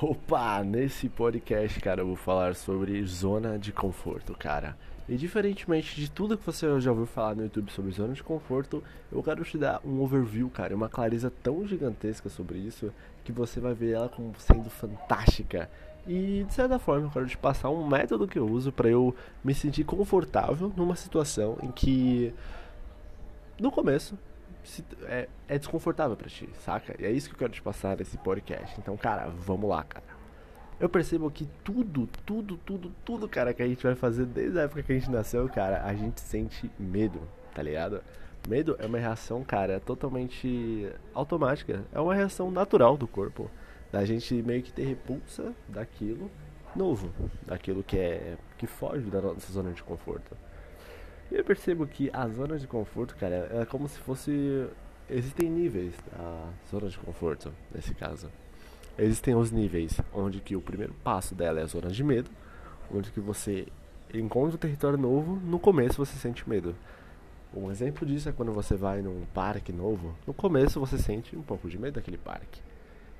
Opa, nesse podcast, cara, eu vou falar sobre zona de conforto, cara. E diferentemente de tudo que você já ouviu falar no YouTube sobre zona de conforto, eu quero te dar um overview, cara, uma clareza tão gigantesca sobre isso que você vai ver ela como sendo fantástica. E de certa forma, eu quero te passar um método que eu uso para eu me sentir confortável numa situação em que no começo é, é desconfortável para ti, saca? E é isso que eu quero te passar nesse podcast. Então, cara, vamos lá, cara. Eu percebo que tudo, tudo, tudo, tudo, cara, que a gente vai fazer desde a época que a gente nasceu, cara, a gente sente medo, tá ligado? Medo é uma reação, cara, totalmente automática. É uma reação natural do corpo. Da gente meio que ter repulsa daquilo novo, daquilo que é que foge da nossa zona de conforto. Eu percebo que a zona de conforto, cara, é como se fosse. Existem níveis da zona de conforto, nesse caso. Existem os níveis onde que o primeiro passo dela é a zona de medo, onde que você encontra um território novo, no começo você sente medo. Um exemplo disso é quando você vai num parque novo, no começo você sente um pouco de medo daquele parque.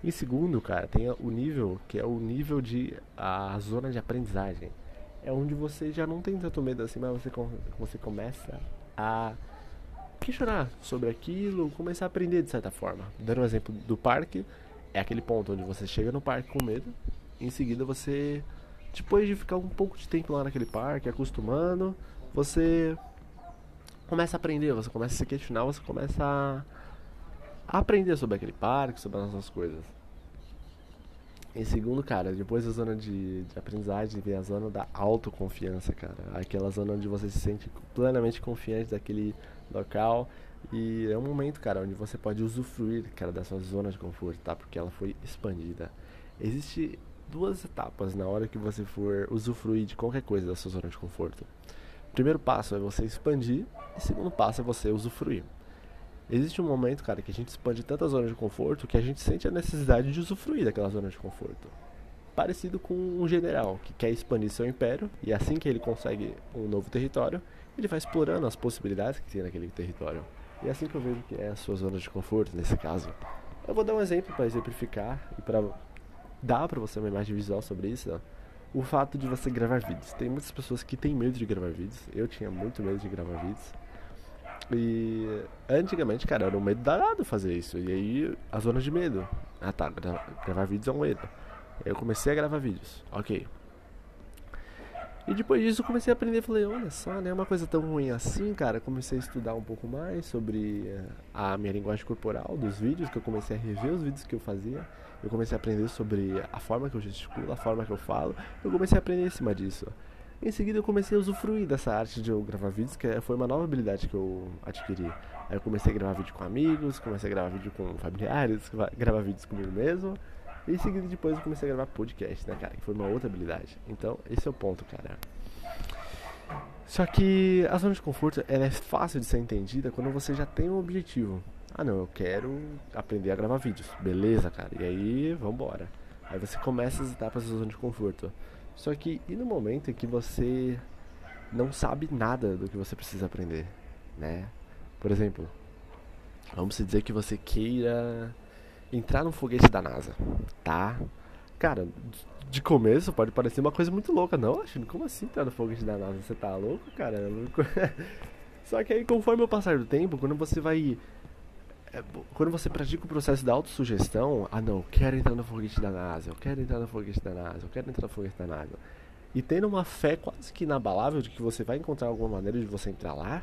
Em segundo, cara, tem o nível que é o nível de a zona de aprendizagem é onde você já não tem tanto medo assim, mas você, você começa a questionar sobre aquilo, começar a aprender de certa forma. Dando um exemplo do parque, é aquele ponto onde você chega no parque com medo, em seguida você, depois de ficar um pouco de tempo lá naquele parque, acostumando, você começa a aprender, você começa a se questionar, você começa a, a aprender sobre aquele parque, sobre as nossas coisas. Em segundo, cara, depois da zona de, de aprendizagem vem a zona da autoconfiança, cara. Aquela zona onde você se sente plenamente confiante daquele local. E é um momento, cara, onde você pode usufruir, cara, da sua zona de conforto, tá? Porque ela foi expandida. Existe duas etapas na hora que você for usufruir de qualquer coisa da sua zona de conforto. Primeiro passo é você expandir, e segundo passo é você usufruir. Existe um momento, cara, que a gente expande tanta zona de conforto que a gente sente a necessidade de usufruir daquela zona de conforto. Parecido com um general que quer expandir seu império e assim que ele consegue um novo território, ele vai explorando as possibilidades que tem naquele território. E é assim que eu vejo que é a sua zona de conforto nesse caso. Eu vou dar um exemplo para exemplificar e para dar para você uma imagem visual sobre isso. O fato de você gravar vídeos. Tem muitas pessoas que têm medo de gravar vídeos. Eu tinha muito medo de gravar vídeos. E antigamente, cara, era um medo danado fazer isso. E aí, a zona de medo. Ah tá, gra gravar vídeos é um medo. Aí eu comecei a gravar vídeos. Ok. E depois disso eu comecei a aprender, falei, olha só, não é uma coisa tão ruim assim, cara. Comecei a estudar um pouco mais sobre eh, a minha linguagem corporal dos vídeos, que eu comecei a rever os vídeos que eu fazia. Eu comecei a aprender sobre a forma que eu gesticulo, a forma que eu falo. Eu comecei a aprender em cima disso. Em seguida eu comecei a usufruir dessa arte de eu gravar vídeos, que é, foi uma nova habilidade que eu adquiri. Aí eu comecei a gravar vídeo com amigos, comecei a gravar vídeo com familiares, gravar vídeos comigo mesmo. E em seguida depois eu comecei a gravar podcast, né, cara? Que foi uma outra habilidade. Então, esse é o ponto, cara. Só que a zona de conforto ela é fácil de ser entendida quando você já tem um objetivo. Ah não, eu quero aprender a gravar vídeos. Beleza, cara. E aí, vambora. Aí você começa as etapas da zona de conforto. Só que e no momento em que você não sabe nada do que você precisa aprender, né? Por exemplo, vamos dizer que você queira entrar no foguete da NASA, tá? Cara, de começo pode parecer uma coisa muito louca, não, acho, como assim entrar no foguete da NASA? Você tá louco, cara? Só que aí conforme o passar do tempo, quando você vai é, quando você pratica o processo da autossugestão, ah não, eu quero entrar no foguete da NASA, eu quero entrar no foguete da NASA, eu quero entrar no foguete da NASA. E tendo uma fé quase que inabalável de que você vai encontrar alguma maneira de você entrar lá,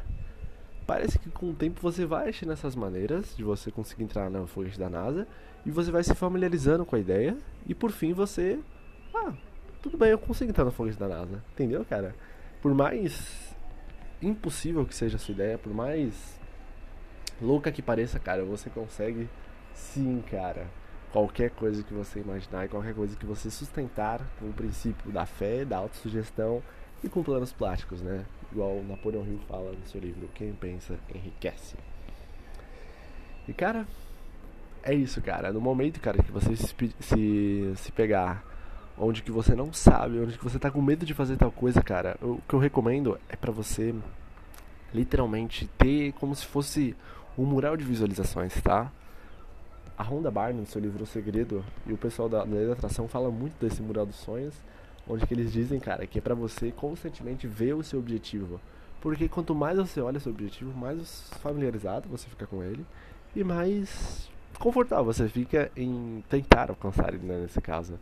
parece que com o tempo você vai achando essas maneiras de você conseguir entrar no foguete da NASA e você vai se familiarizando com a ideia e por fim você, ah, tudo bem, eu consigo entrar no foguete da NASA, entendeu, cara? Por mais impossível que seja a sua ideia, por mais louca que pareça, cara, você consegue sim, cara. Qualquer coisa que você imaginar e qualquer coisa que você sustentar com o princípio da fé, da autossugestão e com planos plásticos, né? Igual Napoleão Hill fala no seu livro Quem Pensa Enriquece. E cara, é isso, cara. No momento, cara, que você se, se, se pegar onde que você não sabe, onde que você tá com medo de fazer tal coisa, cara, o que eu recomendo é para você literalmente ter como se fosse um mural de visualizações, tá? a Honda Barney, no seu livro O Segredo, e o pessoal da lei da atração fala muito desse mural dos sonhos, onde que eles dizem, cara, que é para você constantemente ver o seu objetivo. Porque quanto mais você olha seu objetivo, mais familiarizado você fica com ele e mais confortável você fica em tentar alcançar ele, né, nesse caso.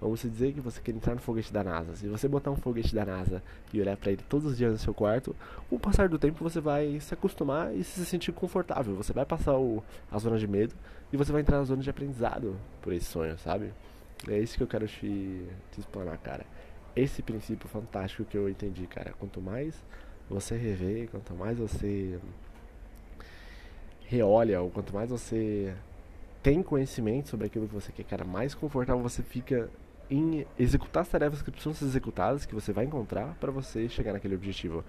Vamos dizer que você quer entrar no foguete da NASA. Se você botar um foguete da NASA e olhar para ele todos os dias no seu quarto, com o passar do tempo você vai se acostumar e se sentir confortável. Você vai passar o, a zona de medo e você vai entrar na zona de aprendizado por esse sonho, sabe? É isso que eu quero te, te explanar, cara. Esse princípio fantástico que eu entendi, cara. Quanto mais você rever, quanto mais você reolha, ou quanto mais você tem conhecimento sobre aquilo que você quer, cara, mais confortável você fica em executar as tarefas que precisam ser executadas, que você vai encontrar para você chegar naquele objetivo.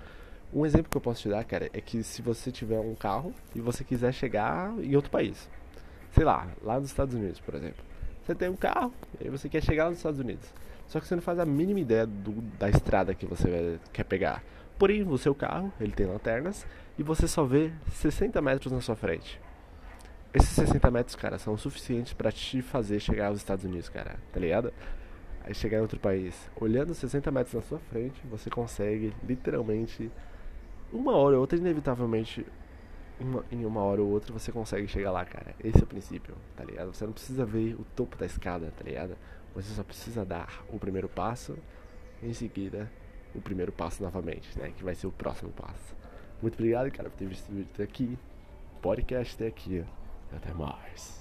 Um exemplo que eu posso te dar, cara, é que se você tiver um carro e você quiser chegar em outro país, sei lá, lá nos Estados Unidos, por exemplo. Você tem um carro e você quer chegar nos Estados Unidos. Só que você não faz a mínima ideia do, da estrada que você quer pegar. Porém, o seu carro, ele tem lanternas e você só vê 60 metros na sua frente. Esses 60 metros, cara, são suficientes para te fazer chegar aos Estados Unidos, cara, tá ligado? Aí chegar em outro país, olhando 60 metros na sua frente, você consegue literalmente uma hora ou outra, inevitavelmente, uma, em uma hora ou outra, você consegue chegar lá, cara. Esse é o princípio, tá ligado? Você não precisa ver o topo da escada, tá ligado? Você só precisa dar o primeiro passo, em seguida, o primeiro passo novamente, né? Que vai ser o próximo passo. Muito obrigado, cara, por ter visto o vídeo até aqui. Podcast até aqui. Até mais.